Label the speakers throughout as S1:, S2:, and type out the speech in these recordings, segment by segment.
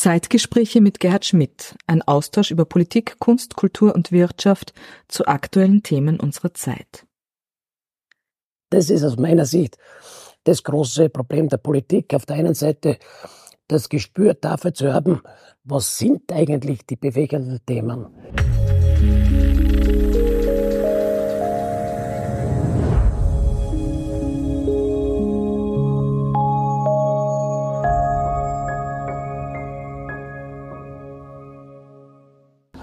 S1: Zeitgespräche mit Gerhard Schmidt, ein Austausch über Politik, Kunst, Kultur und Wirtschaft zu aktuellen Themen unserer Zeit.
S2: Das ist aus meiner Sicht das große Problem der Politik. Auf der einen Seite das Gespür dafür zu haben, was sind eigentlich die bewegenden Themen.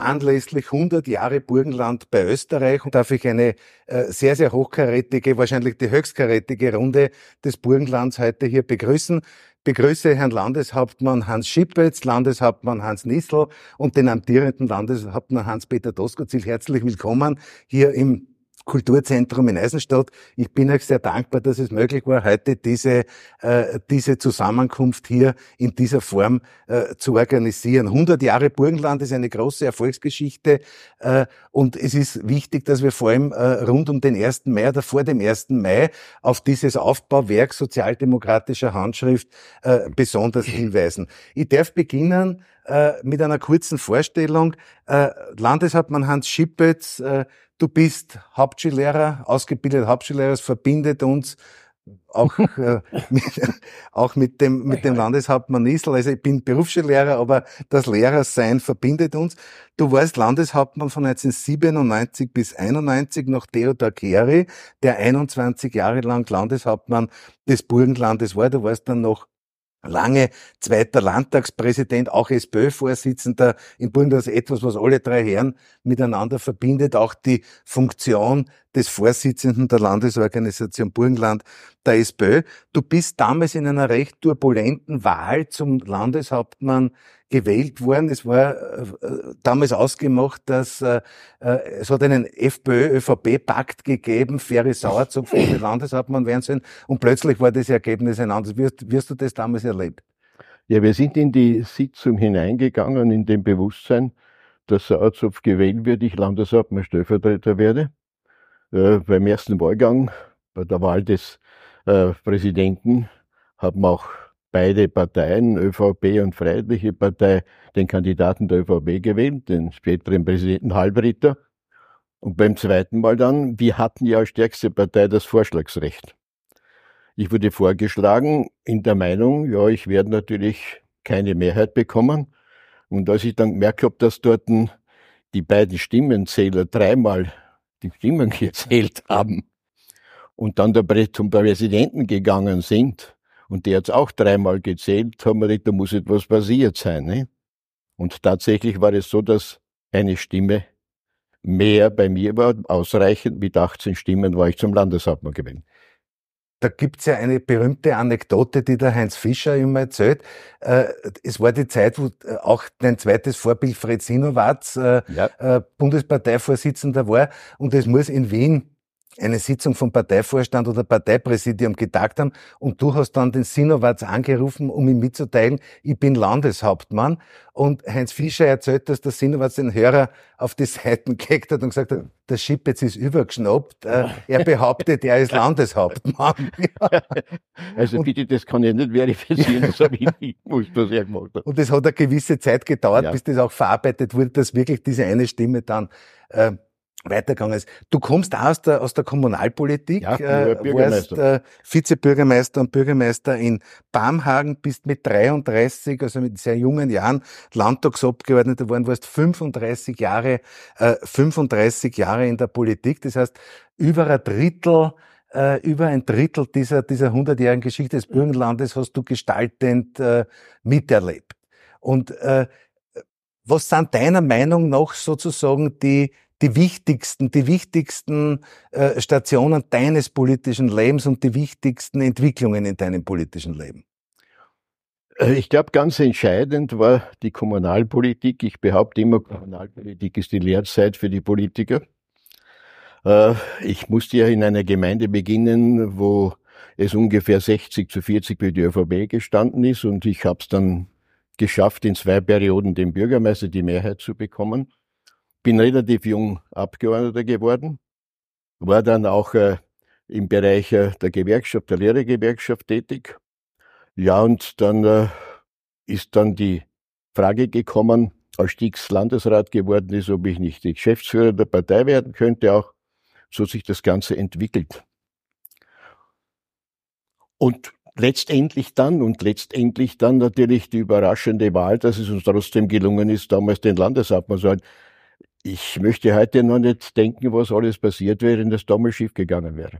S3: Anlässlich 100 Jahre Burgenland bei Österreich und darf ich eine äh, sehr, sehr hochkarätige, wahrscheinlich die höchstkarätige Runde des Burgenlands heute hier begrüßen. Begrüße Herrn Landeshauptmann Hans Schippetz, Landeshauptmann Hans Nissel und den amtierenden Landeshauptmann Hans-Peter Doskozil. Herzlich willkommen hier im Kulturzentrum in Eisenstadt. Ich bin euch sehr dankbar, dass es möglich war, heute diese, äh, diese Zusammenkunft hier in dieser Form äh, zu organisieren. 100 Jahre Burgenland ist eine große Erfolgsgeschichte äh, und es ist wichtig, dass wir vor allem äh, rund um den 1. Mai oder vor dem 1. Mai auf dieses Aufbauwerk sozialdemokratischer Handschrift äh, besonders hinweisen. Ich darf beginnen äh, mit einer kurzen Vorstellung. Äh, Landeshauptmann Hans Schippetz, äh, Du bist Hauptschullehrer, ausgebildeter Hauptschullehrer. Es verbindet uns auch, äh, mit, auch mit dem, mit dem Landeshauptmann Nissel. Also ich bin Berufsschullehrer, aber das Lehrersein verbindet uns. Du warst Landeshauptmann von 1997 bis 91 nach Theodor Keri, der 21 Jahre lang Landeshauptmann des Burgenlandes war. Du warst dann noch lange zweiter Landtagspräsident, auch SPÖ-Vorsitzender in Burgenland, etwas, was alle drei Herren miteinander verbindet, auch die Funktion des Vorsitzenden der Landesorganisation Burgenland der SPÖ. Du bist damals in einer recht turbulenten Wahl zum Landeshauptmann gewählt worden. Es war äh, damals ausgemacht, dass äh, äh es hat einen FPÖ-ÖVP-Pakt gegeben, Ferry Sauerzug sollte Landeshauptmann werden sollen und plötzlich war das Ergebnis ein anderes. Wirst, wirst du das damals erlebt?
S4: Ja, wir sind in die Sitzung hineingegangen in dem Bewusstsein, dass Sauerzopf gewählt wird, ich Landeshauptmann Stellvertreter werde. Äh, beim ersten Wahlgang, bei der Wahl des äh, Präsidenten, haben auch beide Parteien, ÖVP und Freiheitliche Partei, den Kandidaten der ÖVP gewählt, den späteren Präsidenten Halbritter. Und beim zweiten Mal dann, wir hatten ja als stärkste Partei das Vorschlagsrecht. Ich wurde vorgeschlagen in der Meinung, ja, ich werde natürlich keine Mehrheit bekommen. Und als ich dann gemerkt habe, dass dort die beiden Stimmenzähler dreimal die Stimmen gezählt haben und dann zum Präsidenten gegangen sind und der hat's auch dreimal gezählt, haben wir gedacht, da muss etwas passiert sein. Ne? Und tatsächlich war es so, dass eine Stimme mehr bei mir war, ausreichend mit 18 Stimmen war ich zum Landeshauptmann gewesen.
S3: Da gibt's ja eine berühmte Anekdote, die der Heinz Fischer immer erzählt. Äh, es war die Zeit, wo äh, auch dein zweites Vorbild Fred Sinowatz äh, ja. Bundesparteivorsitzender war und es muss in Wien eine Sitzung vom Parteivorstand oder Parteipräsidium getagt haben und du hast dann den Sinowatz angerufen, um ihm mitzuteilen, ich bin Landeshauptmann. Und Heinz Fischer erzählt, dass der Sinowatz den Hörer auf die Seiten gekickt hat und gesagt hat, der Schippetz ist übergeschnappt. Äh, er behauptet, er ist Landeshauptmann.
S4: Also bitte, das kann ich nicht verifizieren, das habe ich nicht gewusst, was er gemacht hat.
S3: Und es hat eine gewisse Zeit gedauert, ja. bis das auch verarbeitet wurde, dass wirklich diese eine Stimme dann äh, weitergegangen ist. Du kommst auch aus der, aus der Kommunalpolitik, ja, äh, warst äh, Vizebürgermeister und Bürgermeister in Bamhagen, bist mit 33, also mit sehr jungen Jahren Landtagsabgeordneter geworden, warst 35 Jahre, äh, 35 Jahre in der Politik. Das heißt, über ein Drittel äh, über ein Drittel dieser, dieser 100-jährigen Geschichte des Burgenlandes hast du gestaltend äh, miterlebt. Und äh, was sind deiner Meinung nach sozusagen die, die wichtigsten, die wichtigsten äh, Stationen deines politischen Lebens und die wichtigsten Entwicklungen in deinem politischen Leben?
S4: Äh, ich glaube, ganz entscheidend war die Kommunalpolitik. Ich behaupte immer, Kommunalpolitik ist die Lehrzeit für die Politiker. Äh, ich musste ja in einer Gemeinde beginnen, wo es ungefähr 60 zu 40 für die ÖVP gestanden ist und ich habe es dann geschafft, in zwei Perioden dem Bürgermeister die Mehrheit zu bekommen bin relativ jung Abgeordneter geworden, war dann auch äh, im Bereich äh, der Gewerkschaft, der Lehrergewerkschaft tätig. Ja, und dann äh, ist dann die Frage gekommen, als Stiegs Landesrat geworden ist, ob ich nicht die Geschäftsführer der Partei werden könnte, auch so sich das Ganze entwickelt. Und letztendlich dann und letztendlich dann natürlich die überraschende Wahl, dass es uns trotzdem gelungen ist, damals den Landeshauptmann zu halten. Ich möchte heute noch nicht denken, was alles passiert wäre, wenn das damals schief gegangen wäre.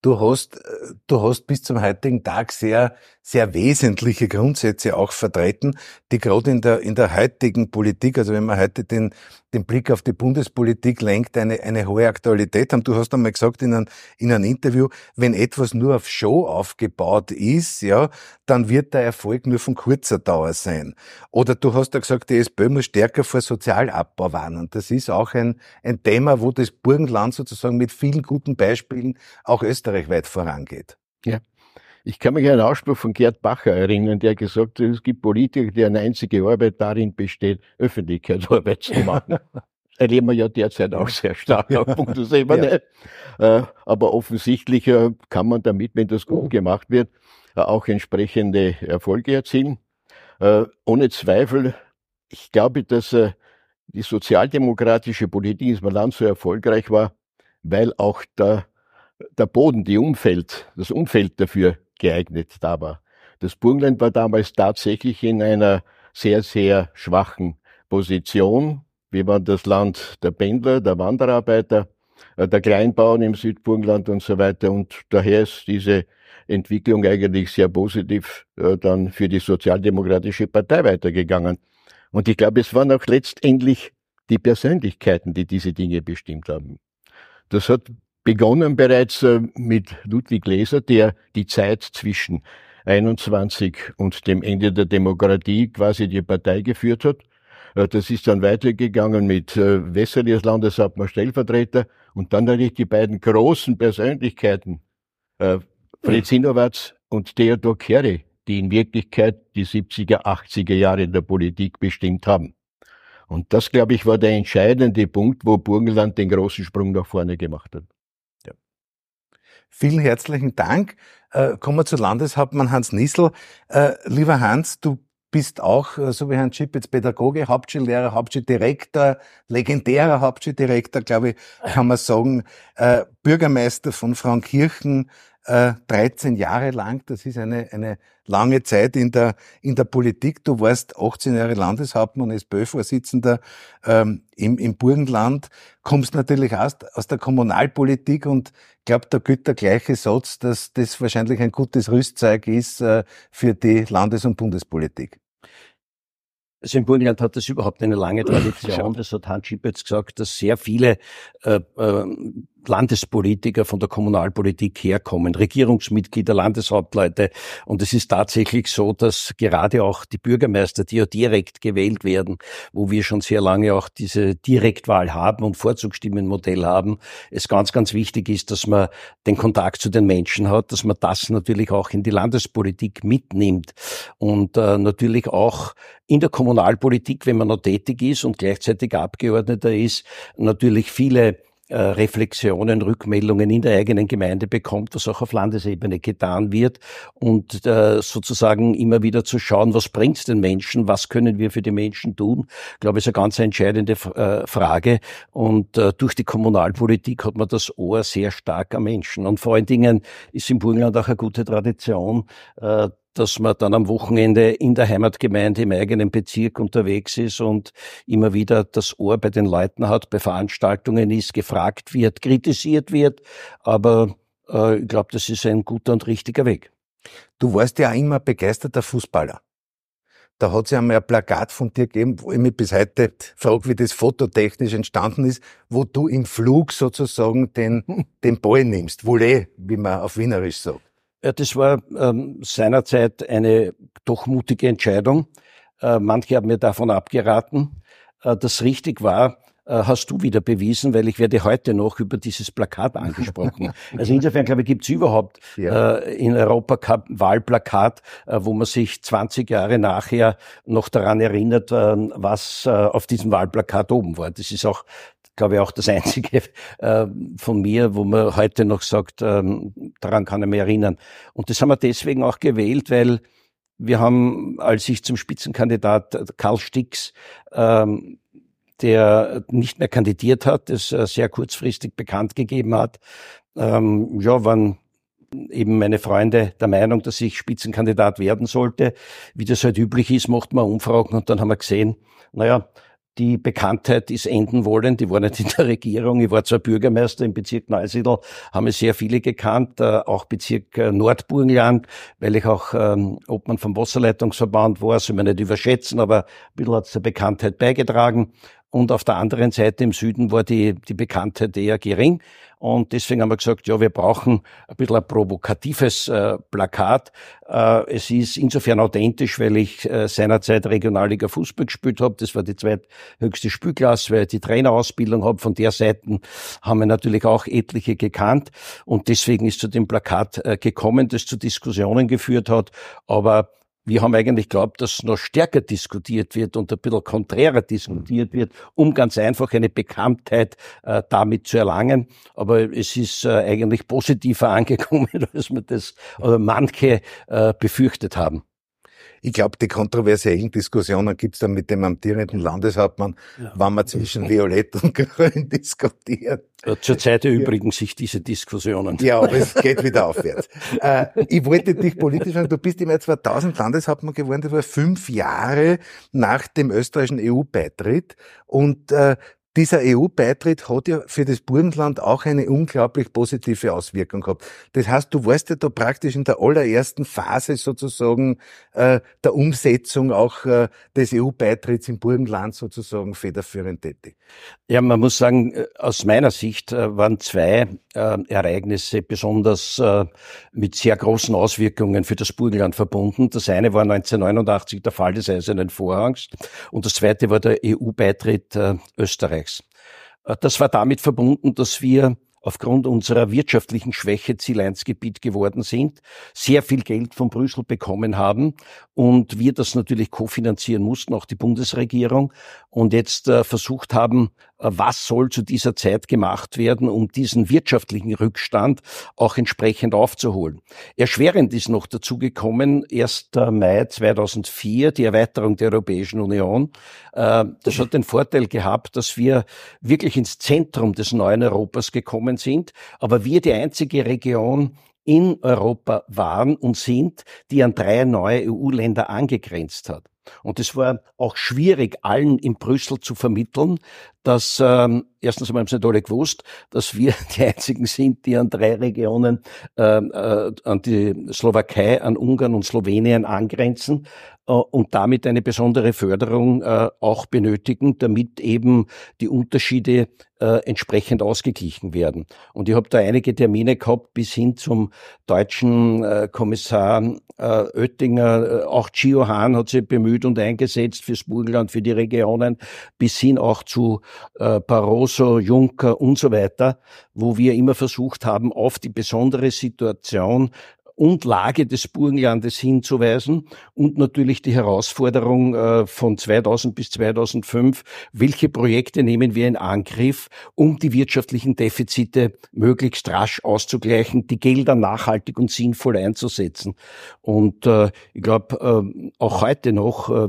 S3: Du hast, du hast bis zum heutigen Tag sehr, sehr wesentliche Grundsätze auch vertreten, die gerade in der, in der heutigen Politik, also wenn man heute den, den Blick auf die Bundespolitik lenkt, eine, eine hohe Aktualität haben. Du hast einmal gesagt in einem, in einem Interview, wenn etwas nur auf Show aufgebaut ist, ja, dann wird der Erfolg nur von kurzer Dauer sein. Oder du hast ja gesagt, die SPÖ muss stärker vor Sozialabbau warnen. Das ist auch ein, ein Thema, wo das Burgenland sozusagen mit vielen guten Beispielen auch österreichweit vorangeht.
S4: Ja. Ich kann mich an einen Ausspruch von Gerd Bacher erinnern, der gesagt hat, es gibt Politiker, deren einzige Arbeit darin besteht, Öffentlichkeitsarbeit zu machen. Erleben wir ja derzeit auch sehr stark auf Punktus Ebene. Ja. Äh, aber offensichtlich äh, kann man damit, wenn das gut gemacht wird, äh, auch entsprechende Erfolge erzielen. Ohne Zweifel, ich glaube, dass die sozialdemokratische Politik in diesem Land so erfolgreich war, weil auch der, der Boden, die Umfeld, das Umfeld dafür geeignet da war. Das Burgenland war damals tatsächlich in einer sehr, sehr schwachen Position. Wir waren das Land der Pendler, der Wanderarbeiter, äh, der Kleinbauern im Südburgenland und so weiter. Und daher ist diese Entwicklung eigentlich sehr positiv äh, dann für die Sozialdemokratische Partei weitergegangen. Und ich glaube, es waren auch letztendlich die Persönlichkeiten, die diese Dinge bestimmt haben. Das hat begonnen bereits äh, mit Ludwig Leser, der die Zeit zwischen 21 und dem Ende der Demokratie quasi die Partei geführt hat. Äh, das ist dann weitergegangen mit äh, Wessely als Landeshauptmann Stellvertreter und dann natürlich die beiden großen Persönlichkeiten, Fritz Hinowatz und Theodor Kerry, die in Wirklichkeit die 70er, 80er Jahre in der Politik bestimmt haben. Und das, glaube ich, war der entscheidende Punkt, wo Burgenland den großen Sprung nach vorne gemacht hat.
S3: Vielen herzlichen Dank. Äh, kommen wir zu Landeshauptmann Hans Nissel. Äh, lieber Hans, du bist auch, äh, so wie Herrn Chip, jetzt Pädagoge, Hauptschullehrer, Hauptschuldirektor, legendärer Hauptschuldirektor, glaube ich, kann man sagen, äh, Bürgermeister von Frankirchen, äh, 13 Jahre lang. Das ist eine, eine lange Zeit in der, in der Politik. Du warst 18 Jahre Landeshauptmann, SPÖ-Vorsitzender ähm, im, im Burgenland, kommst natürlich aus, aus der Kommunalpolitik und glaube, da gilt der gleiche Satz, dass das wahrscheinlich ein gutes Rüstzeug ist äh, für die Landes- und Bundespolitik.
S5: Also im Burgenland hat das überhaupt eine lange Tradition. Das hat Hans Schipp jetzt gesagt, dass sehr viele äh, äh, Landespolitiker von der Kommunalpolitik herkommen, Regierungsmitglieder, Landeshauptleute. Und es ist tatsächlich so, dass gerade auch die Bürgermeister, die ja direkt gewählt werden, wo wir schon sehr lange auch diese Direktwahl haben und Vorzugsstimmenmodell haben, es ganz, ganz wichtig ist, dass man den Kontakt zu den Menschen hat, dass man das natürlich auch in die Landespolitik mitnimmt und äh, natürlich auch in der Kommunalpolitik, wenn man noch tätig ist und gleichzeitig Abgeordneter ist, natürlich viele äh, Reflexionen, Rückmeldungen in der eigenen Gemeinde bekommt, was auch auf Landesebene getan wird und äh, sozusagen immer wieder zu schauen, was bringt's den Menschen, was können wir für die Menschen tun, ich glaube, ist eine ganz entscheidende äh, Frage und äh, durch die Kommunalpolitik hat man das Ohr sehr stark am Menschen und vor allen Dingen ist im Burgenland auch eine gute Tradition, äh, dass man dann am Wochenende in der Heimatgemeinde im eigenen Bezirk unterwegs ist und immer wieder das Ohr bei den Leuten hat, bei Veranstaltungen ist, gefragt wird, kritisiert wird. Aber äh, ich glaube, das ist ein guter und richtiger Weg.
S3: Du warst ja immer begeisterter Fußballer. Da hat es ja einmal ein Plakat von dir gegeben, wo ich mich bis heute frage, wie das fototechnisch entstanden ist, wo du im Flug sozusagen den, den Ball nimmst. Volley, wie man auf Wienerisch sagt.
S5: Ja, das war ähm, seinerzeit eine doch mutige Entscheidung. Äh, manche haben mir davon abgeraten. Äh, das richtig war, äh, hast du wieder bewiesen, weil ich werde heute noch über dieses Plakat angesprochen. also insofern, glaube ich, gibt es überhaupt ja. äh, in Europa kein Wahlplakat, äh, wo man sich 20 Jahre nachher noch daran erinnert, äh, was äh, auf diesem Wahlplakat oben war. Das ist auch glaube ich, auch das einzige äh, von mir, wo man heute noch sagt, ähm, daran kann ich mich erinnern. Und das haben wir deswegen auch gewählt, weil wir haben, als ich zum Spitzenkandidat Karl Stix, ähm, der nicht mehr kandidiert hat, das äh, sehr kurzfristig bekannt gegeben hat, ähm, ja, waren eben meine Freunde der Meinung, dass ich Spitzenkandidat werden sollte. Wie das halt üblich ist, macht man Umfragen und dann haben wir gesehen, naja, die Bekanntheit ist enden wollen. Die war nicht in der Regierung. Ich war zwar Bürgermeister im Bezirk Neusiedl, haben es sehr viele gekannt, äh, auch Bezirk äh, Nordburgenland, weil ich auch ähm, Obmann vom Wasserleitungsverband war, soll man nicht überschätzen, aber ein bisschen hat es zur Bekanntheit beigetragen. Und auf der anderen Seite im Süden war die, die Bekanntheit eher gering. Und deswegen haben wir gesagt, ja, wir brauchen ein bisschen ein provokatives äh, Plakat. Äh, es ist insofern authentisch, weil ich äh, seinerzeit Regionalliga Fußball gespielt habe. Das war die zweithöchste Spielklasse, weil ich die Trainerausbildung habe. Von der Seite haben wir natürlich auch etliche gekannt. Und deswegen ist zu dem Plakat äh, gekommen, das zu Diskussionen geführt hat. Aber wir haben eigentlich glaubt, dass noch stärker diskutiert wird und ein bisschen konträrer diskutiert wird, um ganz einfach eine Bekanntheit äh, damit zu erlangen. Aber es ist äh, eigentlich positiver angekommen, als wir das oder manche äh, befürchtet haben.
S3: Ich glaube, die kontroversiellen Diskussionen gibt's dann mit dem amtierenden Landeshauptmann, ja. wann man zwischen Violett und Grün diskutiert.
S5: Zurzeit erübrigen sich diese Diskussionen.
S3: Ja, aber es geht wieder aufwärts. Äh, ich wollte dich politisch fragen, du bist im Jahr 2000 Landeshauptmann geworden, das war fünf Jahre nach dem österreichischen EU-Beitritt. Und äh, dieser EU-Beitritt hat ja für das Burgenland auch eine unglaublich positive Auswirkung gehabt. Das heißt, du warst ja da praktisch in der allerersten Phase sozusagen äh, der Umsetzung auch äh, des EU-Beitritts im Burgenland sozusagen federführend tätig.
S5: Ja, man muss sagen, äh, aus meiner Sicht äh, waren zwei äh, Ereignisse besonders äh, mit sehr großen Auswirkungen für das Burgenland verbunden. Das eine war 1989 der Fall des Eisernen Vorhangs und das zweite war der EU-Beitritt äh, Österreichs. Äh, das war damit verbunden, dass wir aufgrund unserer wirtschaftlichen Schwäche Ziel 1 Gebiet geworden sind, sehr viel Geld von Brüssel bekommen haben und wir das natürlich kofinanzieren mussten, auch die Bundesregierung und jetzt äh, versucht haben, was soll zu dieser Zeit gemacht werden, um diesen wirtschaftlichen Rückstand auch entsprechend aufzuholen. Erschwerend ist noch dazu gekommen, 1. Mai 2004, die Erweiterung der Europäischen Union. Äh, das hat den Vorteil gehabt, dass wir wirklich ins Zentrum des neuen Europas gekommen sind, aber wir die einzige Region in Europa waren und sind, die an drei neue EU-Länder angegrenzt hat. Und es war auch schwierig, allen in Brüssel zu vermitteln, dass ähm, erstens einmal haben sie nicht alle gewusst, dass wir die einzigen sind, die an drei Regionen äh, äh, an die Slowakei, an Ungarn und Slowenien angrenzen und damit eine besondere Förderung äh, auch benötigen, damit eben die Unterschiede äh, entsprechend ausgeglichen werden. Und ich habe da einige Termine gehabt bis hin zum deutschen äh, Kommissar äh, Oettinger, äh, auch Gio Hahn hat sich bemüht und eingesetzt fürs Burgenland, für die Regionen, bis hin auch zu äh, Barroso, Juncker und so weiter, wo wir immer versucht haben, auf die besondere Situation und Lage des Burgenlandes hinzuweisen und natürlich die Herausforderung äh, von 2000 bis 2005, welche Projekte nehmen wir in Angriff, um die wirtschaftlichen Defizite möglichst rasch auszugleichen, die Gelder nachhaltig und sinnvoll einzusetzen. Und äh, ich glaube, äh, auch heute noch äh,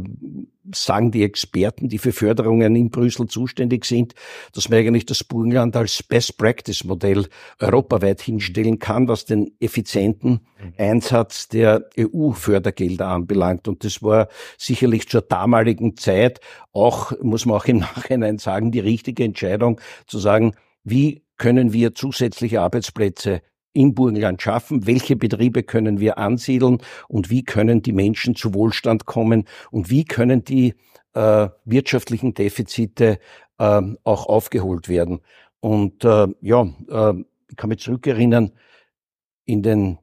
S5: sagen die Experten, die für Förderungen in Brüssel zuständig sind, dass man eigentlich das Burgenland als Best-Practice-Modell europaweit hinstellen kann, was den effizienten mhm. Einsatz der EU-Fördergelder anbelangt. Und das war sicherlich zur damaligen Zeit auch, muss man auch im Nachhinein sagen, die richtige Entscheidung zu sagen, wie können wir zusätzliche Arbeitsplätze im Burgenland schaffen, welche Betriebe können wir ansiedeln? Und wie können die Menschen zu Wohlstand kommen? Und wie können die äh, wirtschaftlichen Defizite äh, auch aufgeholt werden. Und äh, ja, äh, ich kann mich zurückerinnern, in den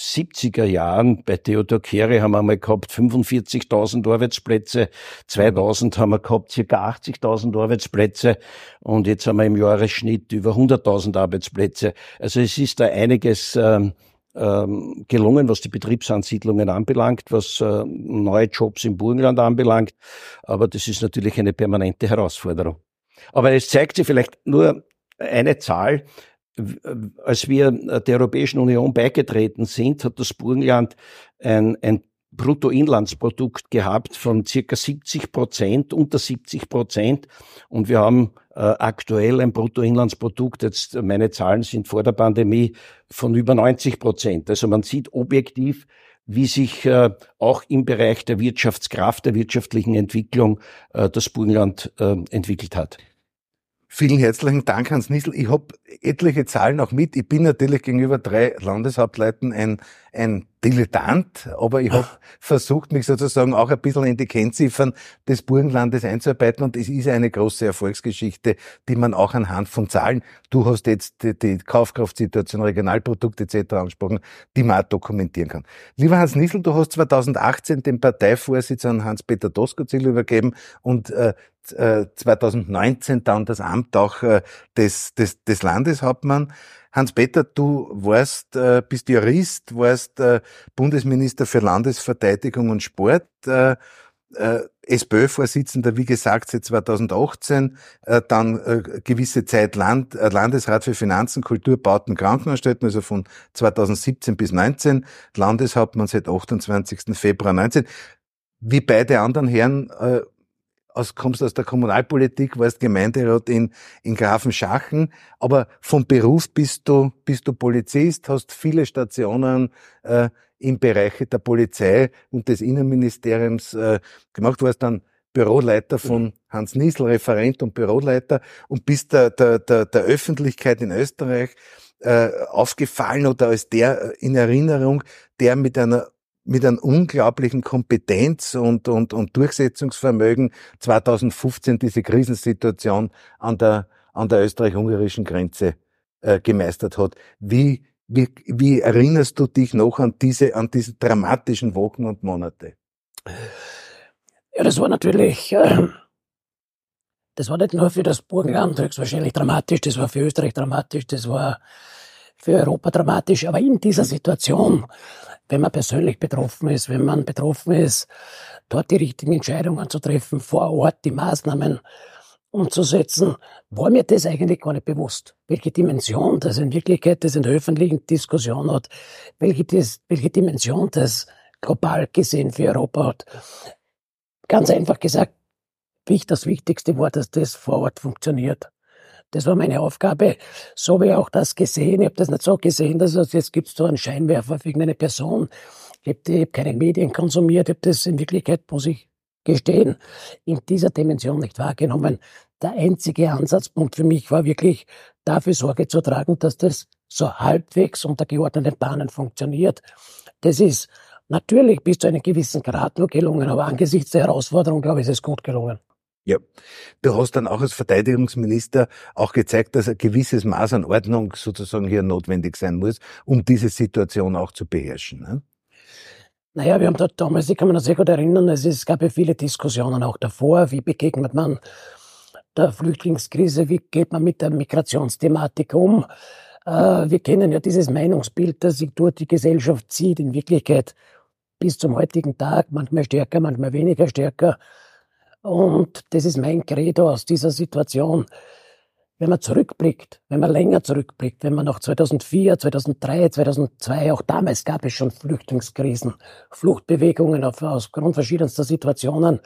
S5: 70er Jahren bei Theodor Kehre haben wir mal gehabt 45.000 Arbeitsplätze, 2000 haben wir gehabt circa 80.000 Arbeitsplätze und jetzt haben wir im Jahresschnitt über 100.000 Arbeitsplätze. Also es ist da einiges ähm, ähm, gelungen, was die Betriebsansiedlungen anbelangt, was äh, neue Jobs im Burgenland anbelangt, aber das ist natürlich eine permanente Herausforderung. Aber es zeigt sich vielleicht nur eine Zahl, als wir der Europäischen Union beigetreten sind, hat das Burgenland ein, ein Bruttoinlandsprodukt gehabt von circa 70 Prozent, unter 70 Prozent. Und wir haben äh, aktuell ein Bruttoinlandsprodukt, jetzt meine Zahlen sind vor der Pandemie, von über 90 Prozent. Also man sieht objektiv, wie sich äh, auch im Bereich der Wirtschaftskraft, der wirtschaftlichen Entwicklung äh, das Burgenland äh, entwickelt hat.
S3: Vielen herzlichen Dank, Hans Nissel. Ich habe etliche Zahlen auch mit. Ich bin natürlich gegenüber drei Landeshauptleuten ein, ein Dilettant, aber ich habe versucht, mich sozusagen auch ein bisschen in die Kennziffern des Burgenlandes einzuarbeiten und es ist eine große Erfolgsgeschichte, die man auch anhand von Zahlen, du hast jetzt die, die Kaufkraftsituation, Regionalprodukte etc. angesprochen, die man auch dokumentieren kann. Lieber Hans Nissel, du hast 2018 den Parteivorsitz an Hans-Peter Doskozil übergeben und äh, 2019 äh, dann das Amt auch äh, des, des, des Landeshauptmann. Hans-Peter, du warst, äh, bist Jurist, warst Bundesminister für Landesverteidigung und Sport, SPÖ-Vorsitzender, wie gesagt, seit 2018, äh, dann gewisse Zeit Land, Landesrat für Finanzen, Kultur, Bauten, Krankenanstalten, also von 2017 bis 19, Landeshauptmann seit 28. Februar 19. Wie beide anderen Herren aus, kommst aus der Kommunalpolitik, warst Gemeinderat in, in Grafenschachen, aber vom Beruf bist du, bist du Polizist, hast viele Stationen äh, im Bereich der Polizei und des Innenministeriums äh, gemacht, warst dann Büroleiter von Hans Niesel, Referent und Büroleiter und bist der, der, der, der Öffentlichkeit in Österreich äh, aufgefallen oder als der in Erinnerung, der mit einer mit einem unglaublichen Kompetenz und, und, und Durchsetzungsvermögen 2015 diese Krisensituation an der, an der österreich-ungarischen Grenze äh, gemeistert hat. Wie, wie, wie erinnerst du dich noch an diese, an diese dramatischen Wochen und Monate?
S2: Ja, das war natürlich, äh, das war nicht nur für das Burgenland höchstwahrscheinlich dramatisch, das war für Österreich dramatisch, das war für Europa dramatisch, aber in dieser Situation wenn man persönlich betroffen ist, wenn man betroffen ist, dort die richtigen Entscheidungen zu treffen, vor Ort die Maßnahmen umzusetzen, war mir das eigentlich gar nicht bewusst, welche Dimension das in Wirklichkeit das in der öffentlichen Diskussion hat, welche, das, welche Dimension das global gesehen für Europa hat. Ganz einfach gesagt, das Wichtigste war, dass das vor Ort funktioniert. Das war meine Aufgabe. So wie auch das gesehen. Ich habe das nicht so gesehen, dass es jetzt gibt so einen Scheinwerfer für irgendeine Person. Ich habe hab keine Medien konsumiert. Ich habe das in Wirklichkeit, muss ich gestehen, in dieser Dimension nicht wahrgenommen. Der einzige Ansatzpunkt für mich war wirklich, dafür Sorge zu tragen, dass das so halbwegs unter geordneten Bahnen funktioniert. Das ist natürlich bis zu einem gewissen Grad nur gelungen, aber angesichts der Herausforderung, glaube ich, ist es gut gelungen.
S3: Ja, du hast dann auch als Verteidigungsminister auch gezeigt, dass ein gewisses Maß an Ordnung sozusagen hier notwendig sein muss, um diese Situation auch zu beherrschen. Ne?
S2: Naja, wir haben dort damals, ich kann mich noch sehr gut erinnern, es, ist, es gab ja viele Diskussionen auch davor, wie begegnet man der Flüchtlingskrise, wie geht man mit der Migrationsthematik um. Äh, wir kennen ja dieses Meinungsbild, das sich durch die Gesellschaft zieht, in Wirklichkeit bis zum heutigen Tag, manchmal stärker, manchmal weniger stärker. Und das ist mein Credo aus dieser Situation. Wenn man zurückblickt, wenn man länger zurückblickt, wenn man nach 2004, 2003, 2002, auch damals gab es schon Flüchtlingskrisen, Fluchtbewegungen auf, aus Grund verschiedenster Situationen,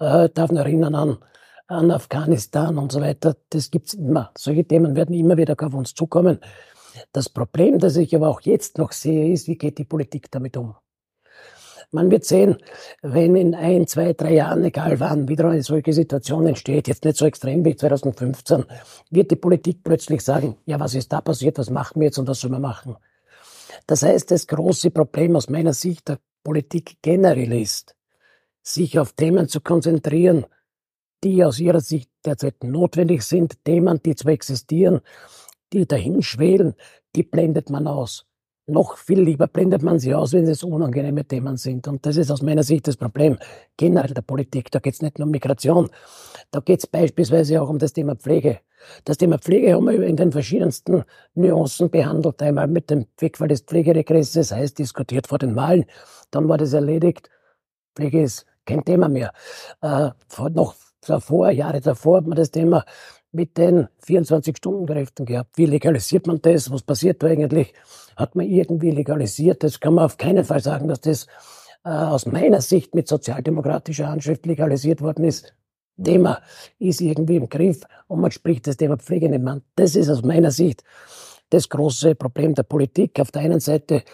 S2: äh, darf man erinnern an, an Afghanistan und so weiter. Das gibt's immer. Solche Themen werden immer wieder auf uns zukommen. Das Problem, das ich aber auch jetzt noch sehe, ist, wie geht die Politik damit um? Man wird sehen, wenn in ein, zwei, drei Jahren, egal wann, wieder eine solche Situation entsteht, jetzt nicht so extrem wie 2015, wird die Politik plötzlich sagen, ja, was ist da passiert, was machen wir jetzt und was sollen wir machen? Das heißt, das große Problem aus meiner Sicht der Politik generell ist, sich auf Themen zu konzentrieren, die aus ihrer Sicht derzeit notwendig sind, Themen, die zwar existieren, die dahin schwelen, die blendet man aus noch viel lieber blendet man sie aus, wenn es unangenehme Themen sind. Und das ist aus meiner Sicht das Problem generell der Politik. Da geht es nicht nur um Migration, da geht es beispielsweise auch um das Thema Pflege. Das Thema Pflege haben wir in den verschiedensten Nuancen behandelt. Einmal mit dem Wegfall des Pflegeregresses, heißt diskutiert vor den Wahlen. Dann war das erledigt. Pflege ist kein Thema mehr. Äh, noch davor, Jahre davor hat man das Thema mit den 24-Stunden-Kräften gehabt. Wie legalisiert man das? Was passiert da eigentlich? Hat man irgendwie legalisiert? Das kann man auf keinen Fall sagen, dass das äh, aus meiner Sicht mit sozialdemokratischer Handschrift legalisiert worden ist. Thema ist irgendwie im Griff und man spricht das Thema pflegende Mann. Das ist aus meiner Sicht das große Problem der Politik. Auf der einen Seite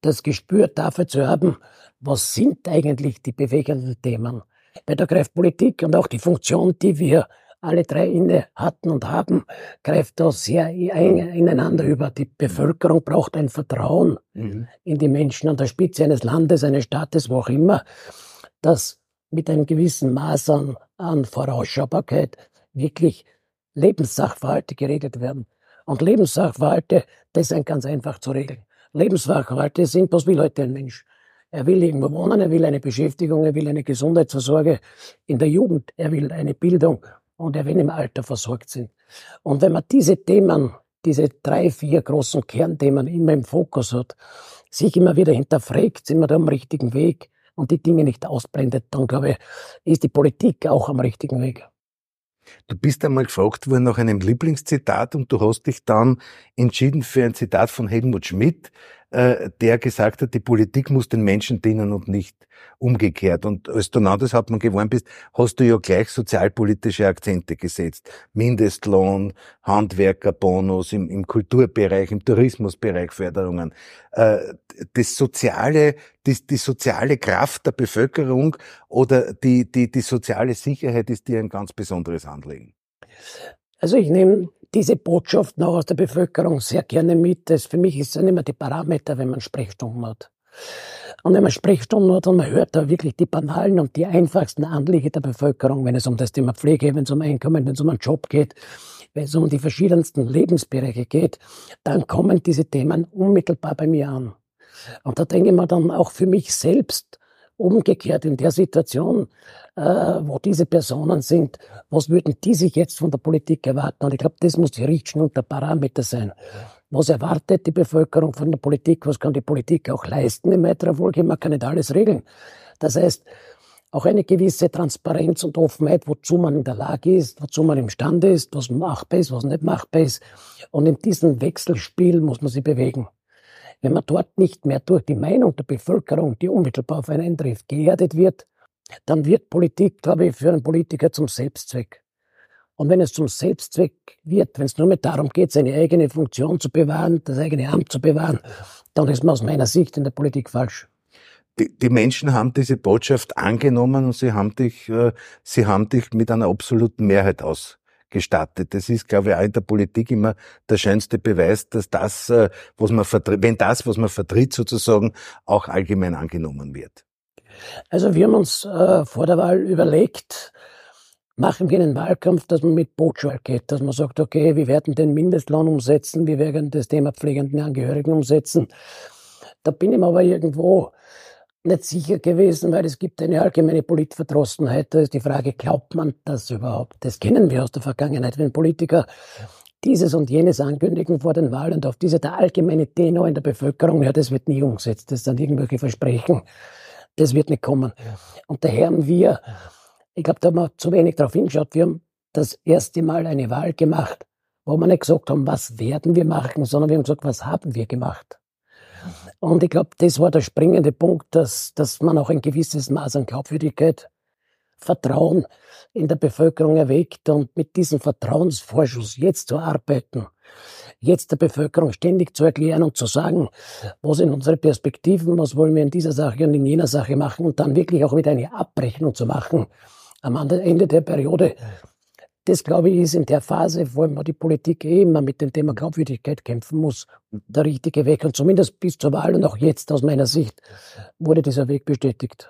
S2: das Gespür dafür zu haben, was sind eigentlich die bewegenden Themen. Bei der greift Politik und auch die Funktion, die wir alle drei inne hatten und haben, greift da sehr ineinander über. Die Bevölkerung braucht ein Vertrauen mhm. in die Menschen an der Spitze eines Landes, eines Staates, wo auch immer, dass mit einem gewissen Maß an, an Vorausschaubarkeit wirklich Lebenssachverhalte geregelt werden. Und Lebenssachverhalte, das ist ganz einfach zu regeln. Lebenssachverhalte sind, was will heute ein Mensch? Er will irgendwo wohnen, er will eine Beschäftigung, er will eine Gesundheitsversorge in der Jugend, er will eine Bildung und er will im Alter versorgt sein. Und wenn man diese Themen, diese drei, vier großen Kernthemen immer im Fokus hat, sich immer wieder hinterfragt, sind wir da am richtigen Weg und die Dinge nicht ausblendet, dann glaube ich, ist die Politik auch am richtigen Weg.
S3: Du bist einmal gefragt worden nach einem Lieblingszitat und du hast dich dann entschieden für ein Zitat von Helmut Schmidt, äh, der gesagt hat, die Politik muss den Menschen dienen und nicht umgekehrt. Und als du Landeshauptmann geworden bist, hast du ja gleich sozialpolitische Akzente gesetzt. Mindestlohn, Handwerkerbonus im, im Kulturbereich, im Tourismusbereich Förderungen. Äh, das soziale, die, die soziale Kraft der Bevölkerung oder die, die, die soziale Sicherheit ist dir ein ganz besonderes Anliegen.
S2: Also ich nehme diese Botschaften auch aus der Bevölkerung sehr gerne mit. Das für mich ist es mehr die Parameter, wenn man Sprechstunden hat. Und wenn man Sprechstunden hat und man hört da wirklich die banalen und die einfachsten Anliegen der Bevölkerung, wenn es um das Thema Pflege, wenn es um Einkommen, wenn es um einen Job geht, wenn es um die verschiedensten Lebensbereiche geht, dann kommen diese Themen unmittelbar bei mir an. Und da denke ich mir dann auch für mich selbst, umgekehrt in der Situation, äh, wo diese Personen sind, was würden die sich jetzt von der Politik erwarten? Und ich glaube, das muss die Richtschnur und der Parameter sein. Was erwartet die Bevölkerung von der Politik? Was kann die Politik auch leisten in weiterer Folge? Man kann nicht alles regeln. Das heißt, auch eine gewisse Transparenz und Offenheit, wozu man in der Lage ist, wozu man imstande ist, was machbar ist, was nicht machbar ist. Und in diesem Wechselspiel muss man sich bewegen. Wenn man dort nicht mehr durch die Meinung der Bevölkerung, die unmittelbar auf einen eintrifft, geerdet wird, dann wird Politik, glaube ich, für einen Politiker zum Selbstzweck. Und wenn es zum Selbstzweck wird, wenn es nur mehr darum geht, seine eigene Funktion zu bewahren, das eigene Amt zu bewahren, dann ist man aus meiner Sicht in der Politik falsch.
S3: Die, die Menschen haben diese Botschaft angenommen und sie haben dich, äh, sie haben dich mit einer absoluten Mehrheit aus, gestattet. Das ist, glaube ich, auch in der Politik immer der schönste Beweis, dass das, äh, was man vertritt, wenn das, was man vertritt, sozusagen auch allgemein angenommen wird.
S2: Also wir haben uns äh, vor der Wahl überlegt, machen wir einen Wahlkampf, dass man mit Botschaft geht, dass man sagt, okay, wir werden den Mindestlohn umsetzen, wir werden das Thema pflegenden Angehörigen umsetzen. Da bin ich aber irgendwo nicht sicher gewesen, weil es gibt eine allgemeine Politverdrossenheit. Da ist die Frage, glaubt man das überhaupt? Das kennen wir aus der Vergangenheit, wenn Politiker dieses und jenes ankündigen vor den Wahlen und auf diese der allgemeine Tenor in der Bevölkerung, ja, das wird nie umgesetzt, das sind irgendwelche Versprechen, das wird nicht kommen. Und daher haben wir, ich glaube, da haben wir zu wenig darauf hingeschaut, wir haben das erste Mal eine Wahl gemacht, wo wir nicht gesagt haben, was werden wir machen, sondern wir haben gesagt, was haben wir gemacht. Und ich glaube, das war der springende Punkt, dass, dass man auch ein gewisses Maß an Glaubwürdigkeit, Vertrauen in der Bevölkerung erweckt und mit diesem Vertrauensvorschuss jetzt zu arbeiten, jetzt der Bevölkerung ständig zu erklären und zu sagen, wo sind unsere Perspektiven, was wollen wir in dieser Sache und in jener Sache machen und dann wirklich auch wieder eine Abrechnung zu machen am Ende der Periode das, glaube ich, ist in der Phase, wo man die Politik eh immer mit dem Thema Glaubwürdigkeit kämpfen muss, der richtige Weg. Und zumindest bis zur Wahl und auch jetzt aus meiner Sicht wurde dieser Weg bestätigt.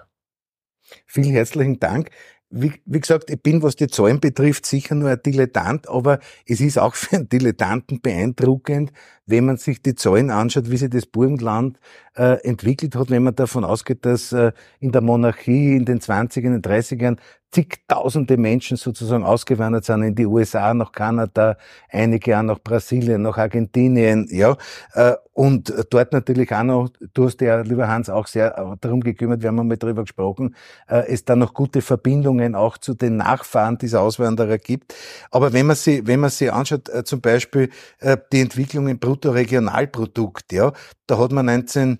S3: Vielen herzlichen Dank. Wie, wie, gesagt, ich bin, was die Zahlen betrifft, sicher nur ein Dilettant, aber es ist auch für einen Dilettanten beeindruckend, wenn man sich die Zahlen anschaut, wie sich das Burgenland äh, entwickelt hat, wenn man davon ausgeht, dass äh, in der Monarchie in den 20er, in den 30ern zigtausende Menschen sozusagen ausgewandert sind in die USA, nach Kanada, einige auch nach Brasilien, nach Argentinien, ja. Äh, und dort natürlich auch noch, du hast ja, lieber Hans, auch sehr darum gekümmert, wir haben einmal darüber gesprochen, äh, es da noch gute Verbindungen auch zu den Nachfahren dieser Auswanderer gibt. Aber wenn man sie, wenn man sie anschaut, äh, zum Beispiel die Entwicklung im Bruttoregionalprodukt, ja, da hat man 19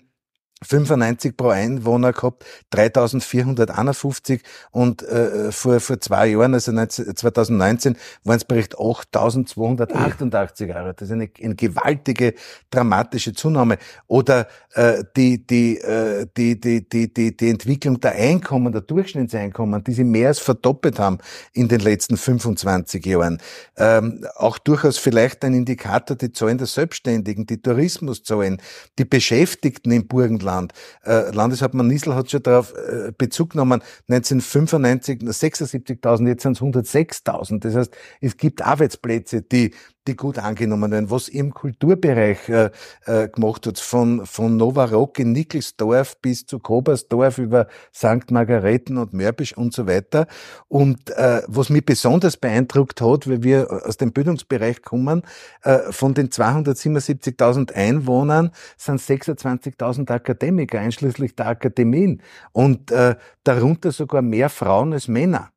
S3: 95 pro Einwohner gehabt, 3451 und äh, vor, vor zwei Jahren, also 19, 2019, waren es bericht 8288 Euro. Das ist eine, eine gewaltige, dramatische Zunahme. Oder äh, die, die, äh, die, die, die, die, die Entwicklung der Einkommen, der Durchschnittseinkommen, die sie mehr als verdoppelt haben in den letzten 25 Jahren. Ähm, auch durchaus vielleicht ein Indikator, die Zahlen der Selbstständigen, die Tourismuszahlen, die Beschäftigten im Burgenland, Land. Äh, Landeshauptmann Niesel hat schon darauf äh, Bezug genommen, 1995 76.000, jetzt sind es 106.000. Das heißt, es gibt Arbeitsplätze, die die gut angenommen werden. Was im Kulturbereich äh, äh, gemacht hat, von, von Nova Rock in Nickelsdorf bis zu Kobersdorf über St. Margareten und Mörbisch und so weiter. Und äh, was mich besonders beeindruckt hat, weil wir aus dem Bildungsbereich kommen, äh, von den 277.000 Einwohnern sind 26.000 Akademiker, einschließlich der Akademien. Und äh, darunter sogar mehr Frauen als Männer.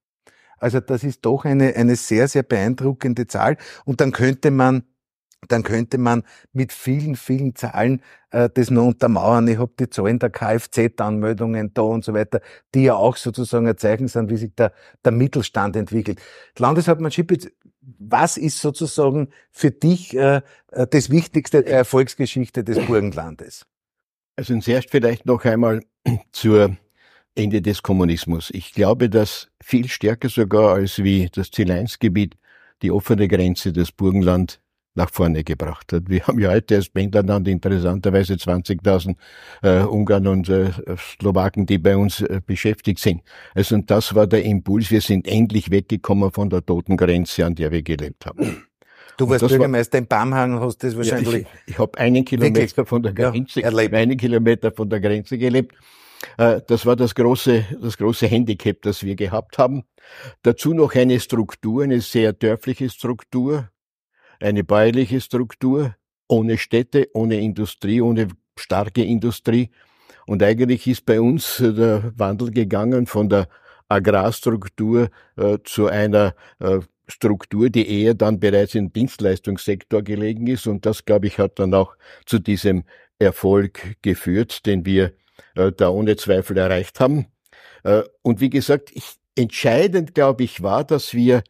S3: Also das ist doch eine, eine sehr, sehr beeindruckende Zahl. Und dann könnte man dann könnte man mit vielen, vielen Zahlen äh, das noch untermauern. Ich habe die Zahlen der Kfz-Anmeldungen da und so weiter, die ja auch sozusagen ein Zeichen sind, wie sich der, der Mittelstand entwickelt. Landeshauptmann Schippitz, was ist sozusagen für dich äh, äh, das Wichtigste der Erfolgsgeschichte des Burgenlandes?
S4: Also zuerst vielleicht noch einmal zur Ende des Kommunismus. Ich glaube, dass viel stärker sogar als wie das Ziel-1-Gebiet die offene Grenze des Burgenland nach vorne gebracht hat. Wir haben ja heute als Pendlerland interessanterweise 20.000 äh, Ungarn und äh, Slowaken, die bei uns äh, beschäftigt sind. Also und das war der Impuls. Wir sind endlich weggekommen von der toten Grenze, an der wir gelebt haben.
S3: Du warst Bürgermeister war, in Bamhang, hast das wahrscheinlich.
S4: Ja, ich ich habe einen Kilometer von der Grenze, ja, einen Kilometer von der Grenze gelebt das war das große, das große Handicap, das wir gehabt haben. Dazu noch eine Struktur, eine sehr dörfliche Struktur, eine bäuerliche Struktur, ohne Städte, ohne Industrie, ohne starke Industrie. Und eigentlich ist bei uns der Wandel gegangen von der Agrarstruktur äh, zu einer äh, Struktur, die eher dann bereits im Dienstleistungssektor gelegen ist. Und das, glaube ich, hat dann auch zu diesem Erfolg geführt, den wir äh, da ohne Zweifel erreicht haben. Äh, und wie gesagt, ich, entscheidend, glaube ich, war, dass wir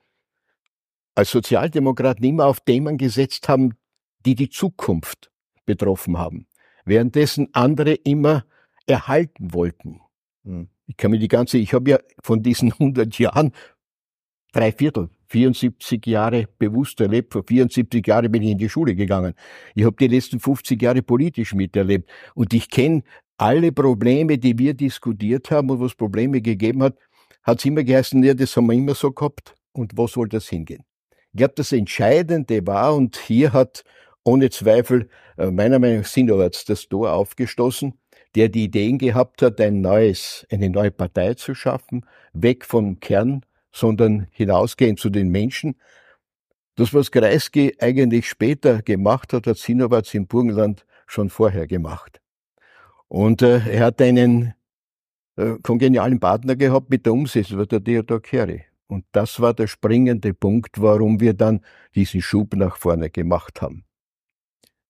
S4: als Sozialdemokraten immer auf Themen gesetzt haben, die die Zukunft betroffen haben, währenddessen andere immer erhalten wollten. Hm. Ich kann mir die ganze, ich habe ja von diesen 100 Jahren drei Viertel, 74 Jahre bewusst erlebt. Vor 74 Jahren bin ich in die Schule gegangen. Ich habe die letzten 50 Jahre politisch miterlebt. Und ich kenne alle Probleme, die wir diskutiert haben und was Probleme gegeben hat, hat es immer geheißen, ja, das haben wir immer so gehabt und wo soll das hingehen? Ich glaube, das Entscheidende war, und hier hat ohne Zweifel äh, meiner Meinung nach Sinowatz das Tor aufgestoßen, der die Ideen gehabt hat, ein neues, eine neue Partei zu schaffen, weg vom Kern, sondern hinausgehen zu den Menschen. Das, was Kreisky eigentlich später gemacht hat, hat Sinowatz im Burgenland schon vorher gemacht. Und äh, er hat einen äh, kongenialen Partner gehabt mit der Umsetzung, war der Theodor Kerry. Und das war der springende Punkt, warum wir dann diesen Schub nach vorne gemacht haben.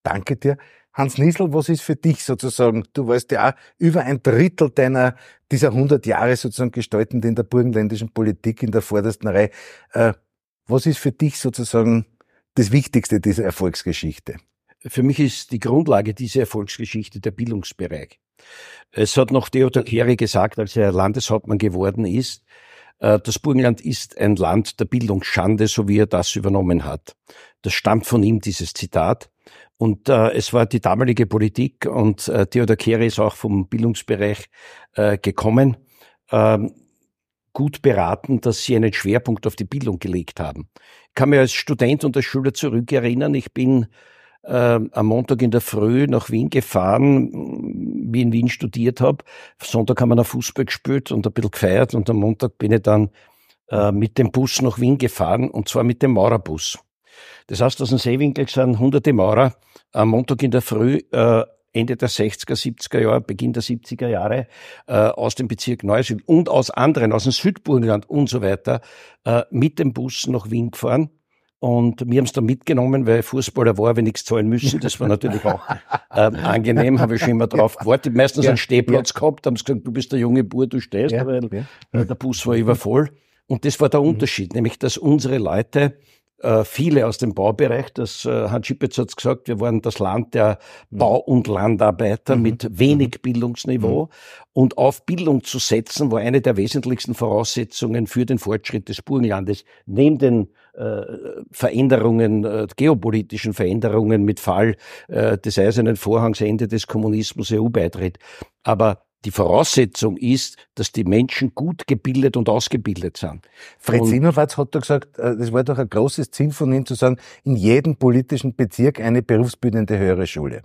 S3: Danke dir. Hans Niesel, was ist für dich sozusagen, du warst ja auch über ein Drittel deiner, dieser 100 Jahre sozusagen gestaltend in der burgenländischen Politik in der vordersten Reihe. Äh, was ist für dich sozusagen das Wichtigste dieser Erfolgsgeschichte?
S5: Für mich ist die Grundlage dieser Erfolgsgeschichte der Bildungsbereich. Es hat noch Theodor Kehre gesagt, als er Landeshauptmann geworden ist, äh, das Burgenland ist ein Land der Bildungsschande, so wie er das übernommen hat. Das stammt von ihm, dieses Zitat. Und äh, es war die damalige Politik und äh, Theodor Kehre ist auch vom Bildungsbereich äh, gekommen, ähm, gut beraten, dass sie einen Schwerpunkt auf die Bildung gelegt haben. Ich kann mir als Student und als Schüler zurückerinnern, ich bin äh, am Montag in der Früh nach Wien gefahren, wie in Wien studiert habe. Sonntag haben wir noch Fußball gespielt und ein bisschen gefeiert und am Montag bin ich dann äh, mit dem Bus nach Wien gefahren und zwar mit dem Maurerbus. Das heißt, aus dem Seewinkel sind hunderte Maurer am Montag in der Früh äh, Ende der 60er, 70er Jahre, Beginn der 70er Jahre äh, aus dem Bezirk Neuss und aus anderen, aus dem Südburgenland und so weiter, äh, mit dem Bus nach Wien gefahren Und wir haben es dann mitgenommen, weil Fußballer war, wenn nichts zahlen müssen. Das war natürlich auch äh, angenehm, habe ich schon immer drauf gewartet. Meistens ja, einen Stehplatz ja. gehabt, haben sie gesagt, du bist der junge Bur, du stehst, ja, weil ja. der Bus war übervoll. Und das war der mhm. Unterschied, nämlich dass unsere Leute äh, viele aus dem Baubereich, das äh, Hans Schippetz hat gesagt, wir waren das Land der mhm. Bau- und Landarbeiter mhm. mit wenig mhm. Bildungsniveau. Mhm. Und auf Bildung zu setzen, war eine der wesentlichsten Voraussetzungen für den Fortschritt des Burgenlandes. Neben den Veränderungen, äh, geopolitischen Veränderungen mit Fall äh, des Eisernen Vorhangs, Ende des Kommunismus, EU-Beitritt. Aber die Voraussetzung ist, dass die Menschen gut gebildet und ausgebildet sind.
S3: Fritz Sinowatz hat da gesagt, äh, das war doch ein großes Ziel von ihm zu sagen, in jedem politischen Bezirk eine berufsbildende höhere Schule.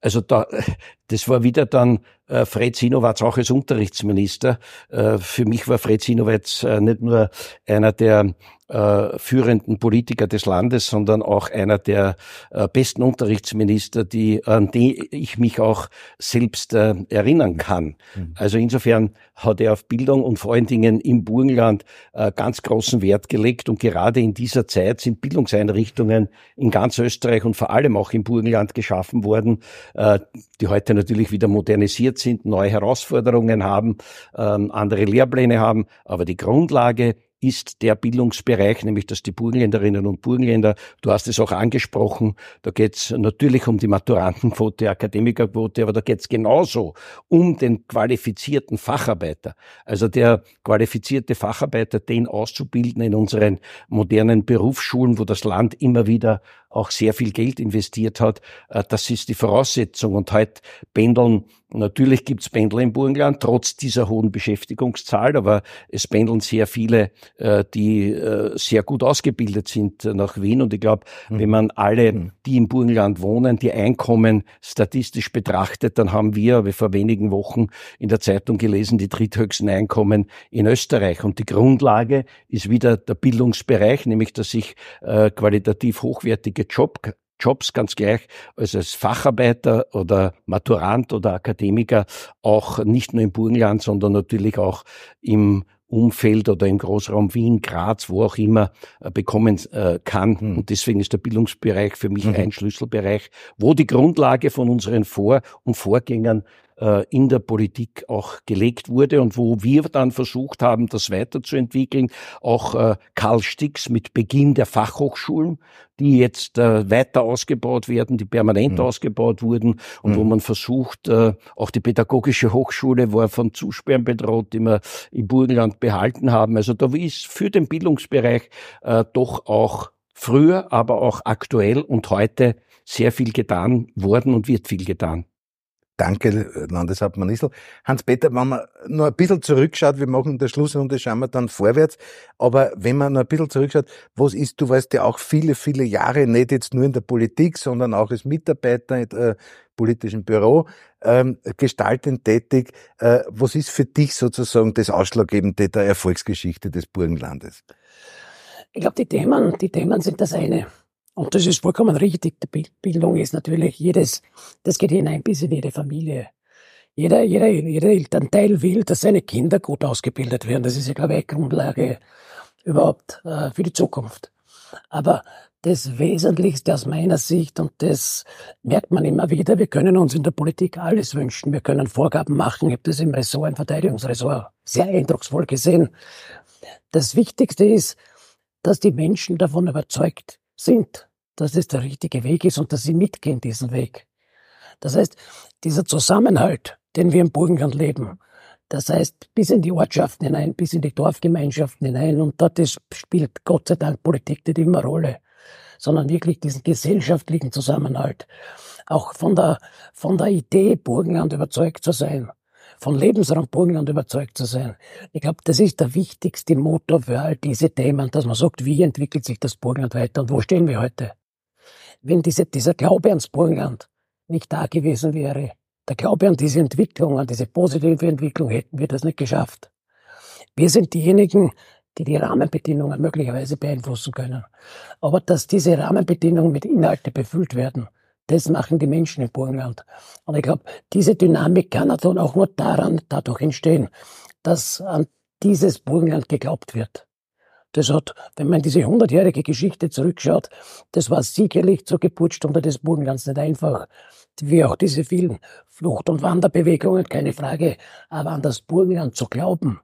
S5: Also da, das war wieder dann äh, Fred Sinowatz auch als Unterrichtsminister. Äh, für mich war Fred Sinowatz äh, nicht nur einer der äh, führenden Politiker des Landes, sondern auch einer der äh, besten Unterrichtsminister, die, an die ich mich auch selbst äh, erinnern kann. Mhm. Also insofern hat er auf Bildung und vor allen Dingen im Burgenland äh, ganz großen Wert gelegt und gerade in dieser Zeit sind Bildungseinrichtungen in ganz Österreich und vor allem auch im Burgenland geschaffen worden, äh, die heute natürlich wieder modernisiert sind, neue Herausforderungen haben, ähm, andere Lehrpläne haben, aber die Grundlage ist der Bildungsbereich, nämlich dass die Burgenländerinnen und Burgenländer, du hast es auch angesprochen, da geht es natürlich um die Maturantenquote, Akademikerquote, aber da geht es genauso um den qualifizierten Facharbeiter. Also der qualifizierte Facharbeiter, den auszubilden in unseren modernen Berufsschulen, wo das Land immer wieder auch sehr viel Geld investiert hat. Äh, das ist die Voraussetzung. Und heute pendeln, natürlich gibt's Pendler im Burgenland, trotz dieser hohen Beschäftigungszahl, aber es pendeln sehr viele, äh, die äh, sehr gut ausgebildet sind nach Wien. Und ich glaube, mhm. wenn man alle, mhm. die im Burgenland wohnen, die Einkommen statistisch betrachtet, dann haben wir, wie vor wenigen Wochen in der Zeitung gelesen, die dritthöchsten Einkommen in Österreich. Und die Grundlage ist wieder der Bildungsbereich, nämlich dass sich qualitativ hochwertige wichtige Job, Jobs ganz gleich, also als Facharbeiter oder Maturant oder Akademiker, auch nicht nur im Burgenland, sondern natürlich auch im Umfeld oder im Großraum Wien, Graz, wo auch immer äh, bekommen äh, kann. Mhm. Und deswegen ist der Bildungsbereich für mich mhm. ein Schlüsselbereich, wo die Grundlage von unseren Vor- und Vorgängern äh, in der Politik auch gelegt wurde und wo wir dann versucht haben, das weiterzuentwickeln. Auch äh, Karl Stix mit Beginn der Fachhochschulen, die jetzt äh, weiter ausgebaut werden, die permanent mhm. ausgebaut wurden und mhm. wo man versucht, auch die pädagogische Hochschule war von Zusperren bedroht, die wir im Burgenland behalten haben. Also da ist für den Bildungsbereich doch auch früher, aber auch aktuell und heute sehr viel getan worden und wird viel getan.
S3: Danke, Landeshauptmann Issel. Hans-Peter, wenn man noch ein bisschen zurückschaut, wir machen der Schlussrunde, schauen wir dann vorwärts, aber wenn man noch ein bisschen zurückschaut, was ist, du warst ja auch viele, viele Jahre nicht jetzt nur in der Politik, sondern auch als Mitarbeiter im äh, politischen Büro, ähm, gestaltend tätig. Äh, was ist für dich sozusagen das Ausschlaggebende der Erfolgsgeschichte des Burgenlandes?
S2: Ich glaube, die Themen, die Themen sind das eine. Und das ist vollkommen richtig. Die Bildung ist natürlich jedes, das geht hinein bis in jede Familie. Jeder, jeder, jeder Elternteil will, dass seine Kinder gut ausgebildet werden. Das ist ja, glaube ich, Grundlage überhaupt äh, für die Zukunft. Aber das Wesentlichste aus meiner Sicht, und das merkt man immer wieder, wir können uns in der Politik alles wünschen. Wir können Vorgaben machen. Ich habe das im Ressort, im Verteidigungsressort sehr eindrucksvoll gesehen. Das Wichtigste ist, dass die Menschen davon überzeugt sind, dass es der richtige Weg ist und dass sie mitgehen diesen Weg. Das heißt, dieser Zusammenhalt, den wir im Burgenland leben, das heißt, bis in die Ortschaften hinein, bis in die Dorfgemeinschaften hinein, und dort ist, spielt Gott sei Dank Politik nicht immer Rolle, sondern wirklich diesen gesellschaftlichen Zusammenhalt. Auch von der, von der Idee, Burgenland überzeugt zu sein, von Lebensraum Burgenland überzeugt zu sein. Ich glaube, das ist der wichtigste Motor für all diese Themen, dass man sagt, wie entwickelt sich das Burgenland weiter und wo stehen wir heute? Wenn diese, dieser Glaube ans Burgenland nicht da gewesen wäre, der Glaube an diese Entwicklung, an diese positive Entwicklung, hätten wir das nicht geschafft. Wir sind diejenigen, die die Rahmenbedingungen möglicherweise beeinflussen können. Aber dass diese Rahmenbedingungen mit Inhalte befüllt werden, das machen die Menschen im Burgenland. Und ich glaube, diese Dynamik kann dann auch nur daran, dadurch entstehen, dass an dieses Burgenland geglaubt wird. Das hat, wenn man diese hundertjährige Geschichte zurückschaut, das war sicherlich zur Geburtsstunde des Burgenlands nicht einfach. Wie auch diese vielen Flucht- und Wanderbewegungen, keine Frage. Aber an das Burgenland zu glauben,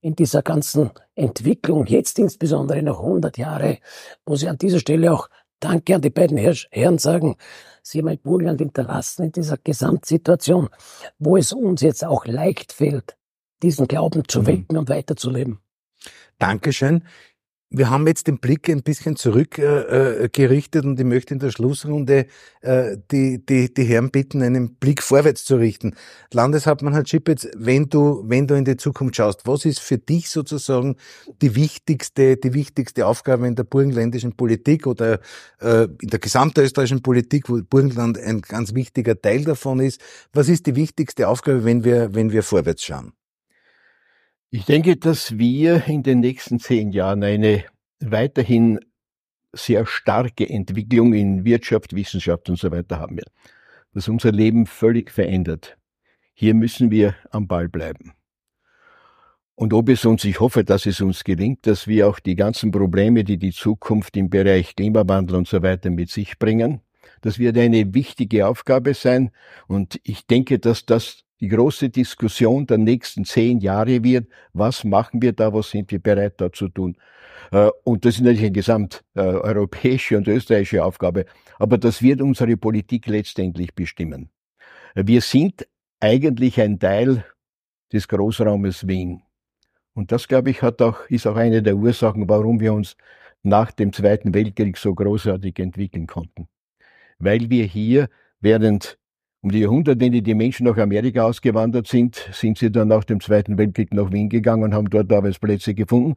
S2: in dieser ganzen Entwicklung, jetzt insbesondere noch 100 Jahre, muss ich an dieser Stelle auch Danke an die beiden Herren sagen. Sie haben ein Burgenland hinterlassen in dieser Gesamtsituation, wo es uns jetzt auch leicht fällt, diesen Glauben zu mhm. wecken und weiterzuleben.
S3: Dankeschön. Wir haben jetzt den Blick ein bisschen zurückgerichtet äh, äh und ich möchte in der Schlussrunde äh, die, die, die Herren bitten, einen Blick vorwärts zu richten. Landeshauptmann Herr Schipitz, wenn du, wenn du in die Zukunft schaust, was ist für dich sozusagen die wichtigste, die wichtigste Aufgabe in der burgenländischen Politik oder äh, in der gesamtösterreichischen Politik, wo Burgenland ein ganz wichtiger Teil davon ist? Was ist die wichtigste Aufgabe, wenn wir, wenn wir vorwärts schauen?
S4: Ich denke, dass wir in den nächsten zehn Jahren eine weiterhin sehr starke Entwicklung in Wirtschaft, Wissenschaft und so weiter haben werden, das unser Leben völlig verändert. Hier müssen wir am Ball bleiben. Und ob es uns, ich hoffe, dass es uns gelingt, dass wir auch die ganzen Probleme, die die Zukunft im Bereich Klimawandel und so weiter mit sich bringen, das wird eine wichtige Aufgabe sein. Und ich denke, dass das die große Diskussion der nächsten zehn Jahre wird, was machen wir da, was sind wir bereit da zu tun. Äh, und das ist natürlich eine gesamt äh, europäische und österreichische Aufgabe, aber das wird unsere Politik letztendlich bestimmen. Wir sind eigentlich ein Teil des Großraumes Wien. Und das, glaube ich, hat auch, ist auch eine der Ursachen, warum wir uns nach dem Zweiten Weltkrieg so großartig entwickeln konnten. Weil wir hier, während um die Jahrhunderte, in die die Menschen nach Amerika ausgewandert sind, sind sie dann nach dem Zweiten Weltkrieg nach Wien gegangen und haben dort Arbeitsplätze gefunden.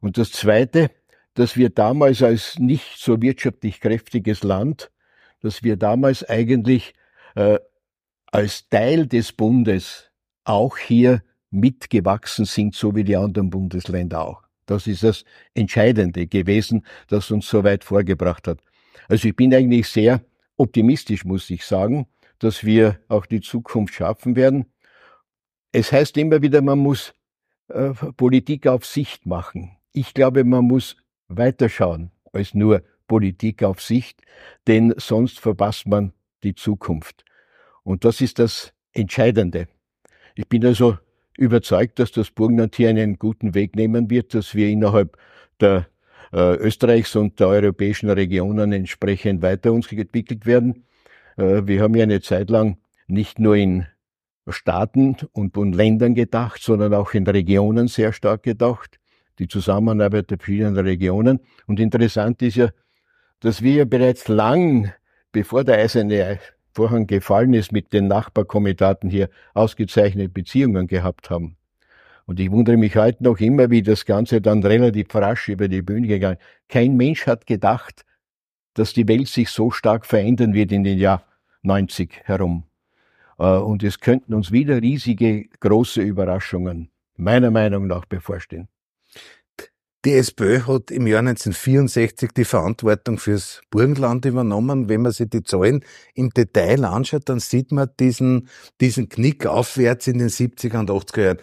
S4: Und das Zweite, dass wir damals als nicht so wirtschaftlich kräftiges Land, dass wir damals eigentlich äh, als Teil des Bundes auch hier mitgewachsen sind, so wie die anderen Bundesländer auch. Das ist das Entscheidende gewesen, das uns so weit vorgebracht hat. Also ich bin eigentlich sehr optimistisch, muss ich sagen dass wir auch die Zukunft schaffen werden. Es heißt immer wieder, man muss äh, Politik auf Sicht machen. Ich glaube, man muss weiterschauen als nur Politik auf Sicht, denn sonst verpasst man die Zukunft. Und das ist das Entscheidende. Ich bin also überzeugt, dass das Burgenland hier einen guten Weg nehmen wird, dass wir innerhalb der äh, Österreichs und der europäischen Regionen entsprechend weiter uns entwickelt werden. Äh, wir haben ja eine Zeit lang nicht nur in Staaten und, Ländern gedacht, sondern auch in Regionen sehr stark gedacht. Die Zusammenarbeit der verschiedenen Regionen. Und interessant ist ja, dass wir ja bereits lang, bevor der eiserne Vorhang gefallen ist, mit den Nachbarkomitaten hier ausgezeichnete Beziehungen gehabt haben. Und ich wundere mich heute noch immer, wie das Ganze dann relativ rasch über die Bühne gegangen. Kein Mensch hat gedacht, dass die Welt sich so stark verändern wird in den Jahr 90 herum. Äh, und es könnten uns wieder riesige, große Überraschungen meiner Meinung nach bevorstehen.
S3: Die SPÖ hat im Jahr 1964 die Verantwortung fürs Burgenland übernommen. Wenn man sich die Zahlen im Detail anschaut, dann sieht man diesen, diesen Knick aufwärts in den 70er und 80er Jahren.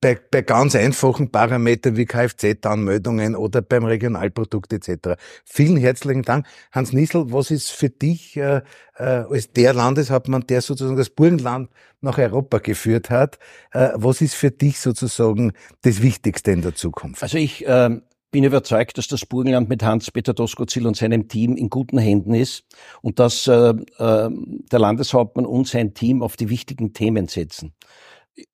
S3: Bei, bei ganz einfachen Parametern wie Kfz-Anmeldungen oder beim Regionalprodukt etc. Vielen herzlichen Dank. Hans Nissel, was ist für dich äh, äh, als der Landeshauptmann, der sozusagen das Burgenland nach Europa geführt hat. Äh, was ist für dich sozusagen das Wichtigste in der Zukunft?
S5: Also ich äh, bin überzeugt, dass das Burgenland mit Hans-Peter Doskozil und seinem Team in guten Händen ist und dass äh, äh, der Landeshauptmann und sein Team auf die wichtigen Themen setzen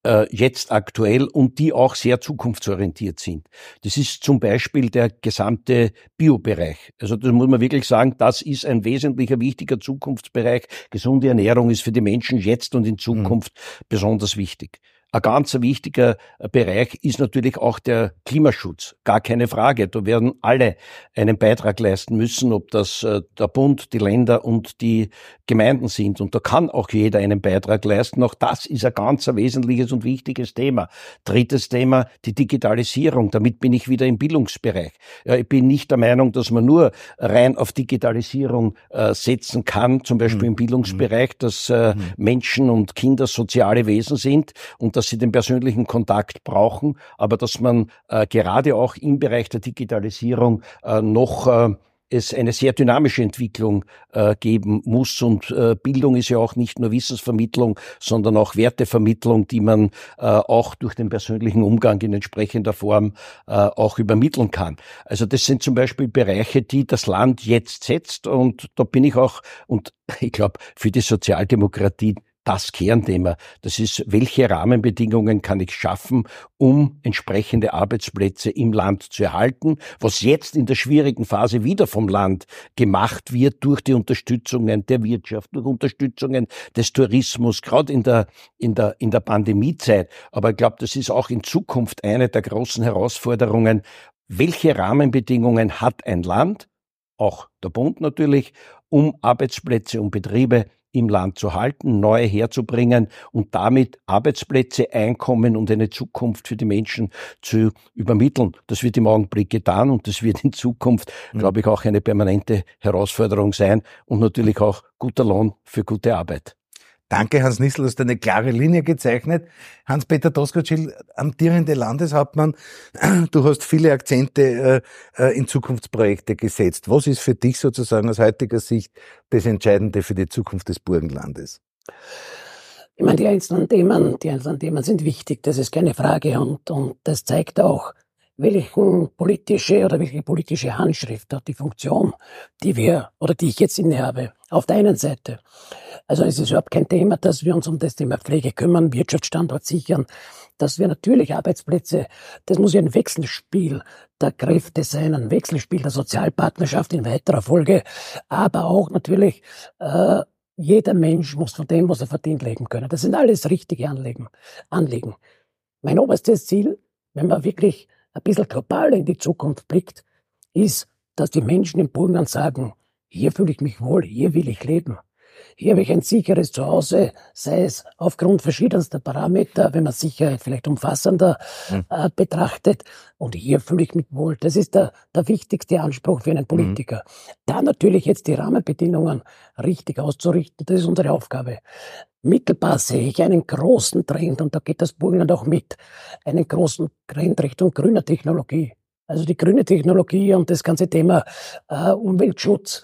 S5: äh, jetzt aktuell und die auch sehr zukunftsorientiert sind. Das ist zum Beispiel der gesamte Biobereich. Also das muss man wirklich sagen, das ist ein wesentlicher, wichtiger Zukunftsbereich. Gesunde Ernährung ist für die Menschen jetzt und in mhm. Zukunft mhm. besonders wichtig. Ein ganz wichtiger äh, Bereich ist natürlich auch der Klimaschutz. Gar keine Frage. Da werden alle einen Beitrag leisten müssen, ob das äh, der Bund, die Länder und die Gemeinden sind. Und da kann auch jeder einen Beitrag leisten. Auch das ist ein ganz wesentliches und wichtiges Thema. Drittes Thema, die Digitalisierung. Damit bin ich wieder im Bildungsbereich. Ich bin nicht der Meinung, dass man nur rein auf Digitalisierung äh, setzen kann, zum Beispiel mhm. im Bildungsbereich, dass mhm. Menschen und Kinder soziale Wesen sind und dass dass sie den persönlichen Kontakt brauchen, aber dass man äh, gerade auch im Bereich der Digitalisierung äh, noch äh, es eine sehr dynamische Entwicklung äh, geben muss. Und äh, Bildung ist ja auch nicht nur Wissensvermittlung, sondern auch Wertevermittlung, die man äh, auch durch den persönlichen Umgang in entsprechender Form äh, auch übermitteln kann. Also das sind zum Beispiel Bereiche, die das Land jetzt setzt. Und da bin ich auch, und ich glaube, für die Sozialdemokratie das Kernthema. Das ist, welche Rahmenbedingungen kann ich schaffen, um entsprechende Arbeitsplätze im Land zu erhalten, was jetzt in der schwierigen Phase wieder vom Land gemacht wird durch die Unterstützungen der Wirtschaft, durch Unterstützungen des Tourismus, gerade in der, in der, in der Pandemiezeit. Aber ich glaube, das ist auch in Zukunft eine der großen Herausforderungen. Welche Rahmenbedingungen hat ein Land, auch der Bund natürlich, um Arbeitsplätze, um Betriebe im Land zu halten, neue herzubringen und damit Arbeitsplätze, Einkommen und eine Zukunft für die Menschen zu übermitteln. Das wird im Augenblick getan und das wird in Zukunft, mhm. glaube ich, auch eine permanente Herausforderung sein und natürlich auch guter Lohn für gute Arbeit.
S3: Danke, Hans Nissel, du hast eine klare Linie gezeichnet. Hans-Peter Doskozil, amtierende Landeshauptmann, du hast viele Akzente äh, äh, in Zukunftsprojekte gesetzt. Was ist für dich sozusagen aus heutiger Sicht das Entscheidende für die Zukunft des Burgenlandes?
S2: Ich meine, die einzelnen Themen, die einzelnen Themen sind wichtig, das ist keine Frage und, und das zeigt auch, welchen politische oder welche politische Handschrift hat die Funktion, die wir oder die ich jetzt innehabe. Auf der einen Seite. Also es ist überhaupt kein Thema, dass wir uns um das Thema Pflege kümmern, Wirtschaftsstandort sichern, dass wir natürlich Arbeitsplätze, das muss ja ein Wechselspiel der Kräfte sein, ein Wechselspiel der Sozialpartnerschaft in weiterer Folge, aber auch natürlich äh, jeder Mensch muss von dem, was er verdient, leben können. Das sind alles richtige Anliegen. Anliegen. Mein oberstes Ziel, wenn man wirklich ein bisschen global in die Zukunft blickt, ist, dass die Menschen im Burgenland sagen, hier fühle ich mich wohl, hier will ich leben. Hier habe ich ein sicheres Zuhause, sei es aufgrund verschiedenster Parameter, wenn man Sicherheit vielleicht umfassender mhm. äh, betrachtet. Und hier fühle ich mich wohl. Das ist der, der wichtigste Anspruch für einen mhm. Politiker. Mhm. Da natürlich jetzt die Rahmenbedingungen richtig auszurichten, das ist unsere Aufgabe. Mittelbar sehe ich einen großen Trend, und da geht das Burgenland auch mit, einen großen Trend Richtung grüner Technologie. Also die grüne Technologie und das ganze Thema äh, Umweltschutz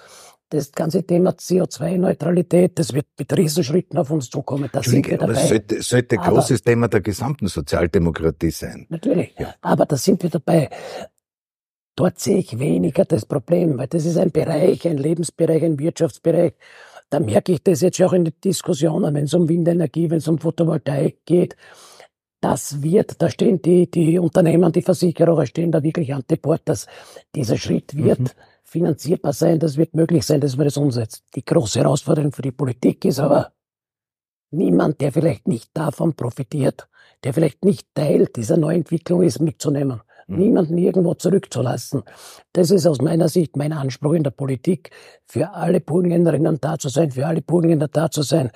S2: das ganze Thema CO2-Neutralität, das wird mit Riesenschritten auf uns zukommen. Da sind wir dabei.
S3: Aber sollte, sollte ein großes Thema der gesamten Sozialdemokratie sein.
S2: Natürlich, ja. aber da sind wir dabei. Dort sehe ich weniger das Problem, weil das ist ein Bereich, ein Lebensbereich, ein Wirtschaftsbereich. Da merke ich das jetzt auch in den Diskussionen, wenn es um Windenergie, wenn es um Photovoltaik geht. Das wird, da stehen die, die Unternehmen, die Versicherer stehen da wirklich an Bord, dass dieser Schritt wird. Mhm finanzierbar sein, das wird möglich sein, dass man das umsetzt. Die große Herausforderung für die Politik ist aber niemand, der vielleicht nicht davon profitiert, der vielleicht nicht Teil dieser Neuentwicklung ist, mitzunehmen. Mhm. Niemanden irgendwo zurückzulassen. Das ist aus meiner Sicht mein Anspruch in der Politik, für alle Burgenländerinnen da zu sein, für alle Burgenländer da zu sein,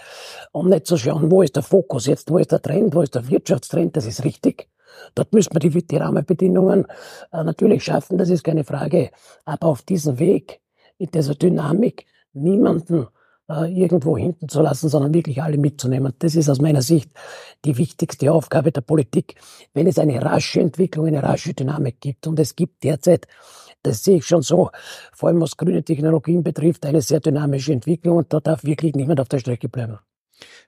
S2: um nicht zu schauen, wo ist der Fokus jetzt, wo ist der Trend, wo ist der Wirtschaftstrend, das ist richtig. Dort müssen wir die, die Rahmenbedingungen äh, natürlich schaffen, das ist keine Frage. Aber auf diesem Weg, in dieser Dynamik, niemanden äh, irgendwo hinten zu lassen, sondern wirklich alle mitzunehmen. Das ist aus meiner Sicht die wichtigste Aufgabe der Politik, wenn es eine rasche Entwicklung, eine rasche Dynamik gibt. Und es gibt derzeit das sehe ich schon so, vor allem was grüne Technologien betrifft, eine sehr dynamische Entwicklung und da darf wirklich niemand auf der Strecke bleiben.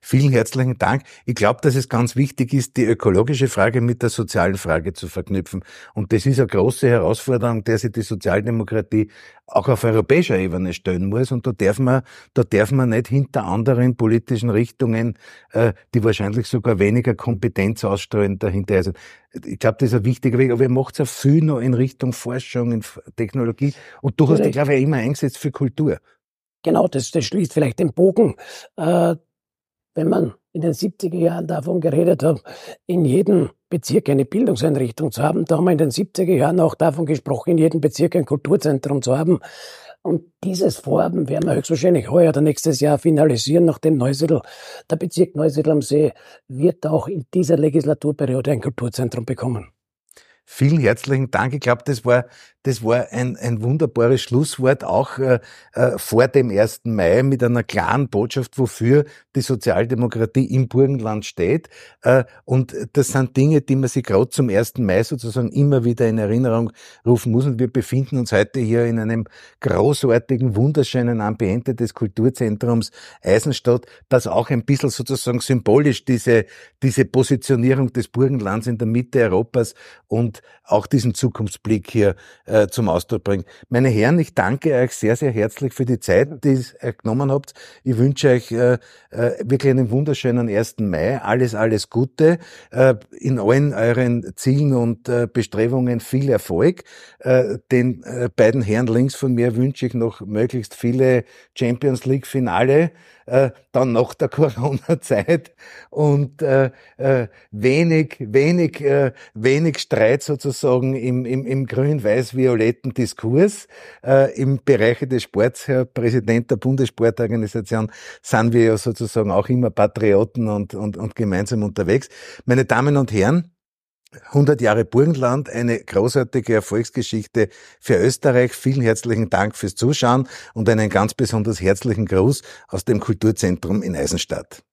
S3: Vielen herzlichen Dank. Ich glaube, dass es ganz wichtig ist, die ökologische Frage mit der sozialen Frage zu verknüpfen. Und das ist eine große Herausforderung, der sich die Sozialdemokratie auch auf europäischer Ebene stellen muss. Und da darf man, da darf man nicht hinter anderen politischen Richtungen, äh, die wahrscheinlich sogar weniger Kompetenz ausstrahlen, dahinter sein. Ich glaube, das ist ein wichtiger Weg. Aber ihr macht ja viel noch in Richtung Forschung, in Technologie. Und du hast dich, glaube ich, immer eingesetzt für Kultur.
S2: Genau, das, das schließt vielleicht den Bogen. Äh, wenn man in den 70er Jahren davon geredet hat, in jedem Bezirk eine Bildungseinrichtung zu haben, da haben wir in den 70er Jahren auch davon gesprochen, in jedem Bezirk ein Kulturzentrum zu haben. Und dieses Vorhaben werden wir höchstwahrscheinlich heuer oder nächstes Jahr finalisieren, nachdem Neusiedl, der Bezirk Neusiedl am See, wird auch in dieser Legislaturperiode ein Kulturzentrum bekommen.
S3: Vielen herzlichen Dank. Ich glaube, das war, das war ein, ein wunderbares Schlusswort, auch äh, äh, vor dem 1. Mai mit einer klaren Botschaft, wofür die Sozialdemokratie im Burgenland steht. Äh, und das sind Dinge, die man sich gerade zum 1. Mai sozusagen immer wieder in Erinnerung rufen muss. Und wir befinden uns heute hier in einem großartigen, wunderschönen Ambiente des Kulturzentrums Eisenstadt, das auch ein bisschen sozusagen symbolisch diese, diese Positionierung des Burgenlands in der Mitte Europas und auch diesen Zukunftsblick hier äh, zum Ausdruck bringt. Meine Herren, ich danke euch sehr, sehr herzlich für die Zeit, die ihr genommen habt. Ich wünsche euch äh, äh, wirklich einen wunderschönen 1. Mai. Alles, alles Gute. In allen euren Zielen und Bestrebungen viel Erfolg. Den beiden Herren links von mir wünsche ich noch möglichst viele Champions League Finale äh, dann nach der Corona-Zeit und wenig, wenig, wenig Streit sozusagen im, im, im grün-weiß-violetten Diskurs. Äh, Im Bereich des Sports, Herr Präsident der Bundessportorganisation, sind wir ja sozusagen auch immer Patrioten und, und, und gemeinsam unterwegs. Meine Damen und Herren, 100 Jahre Burgenland, eine großartige Erfolgsgeschichte für Österreich. Vielen herzlichen Dank fürs Zuschauen und einen ganz besonders herzlichen Gruß aus dem Kulturzentrum in Eisenstadt.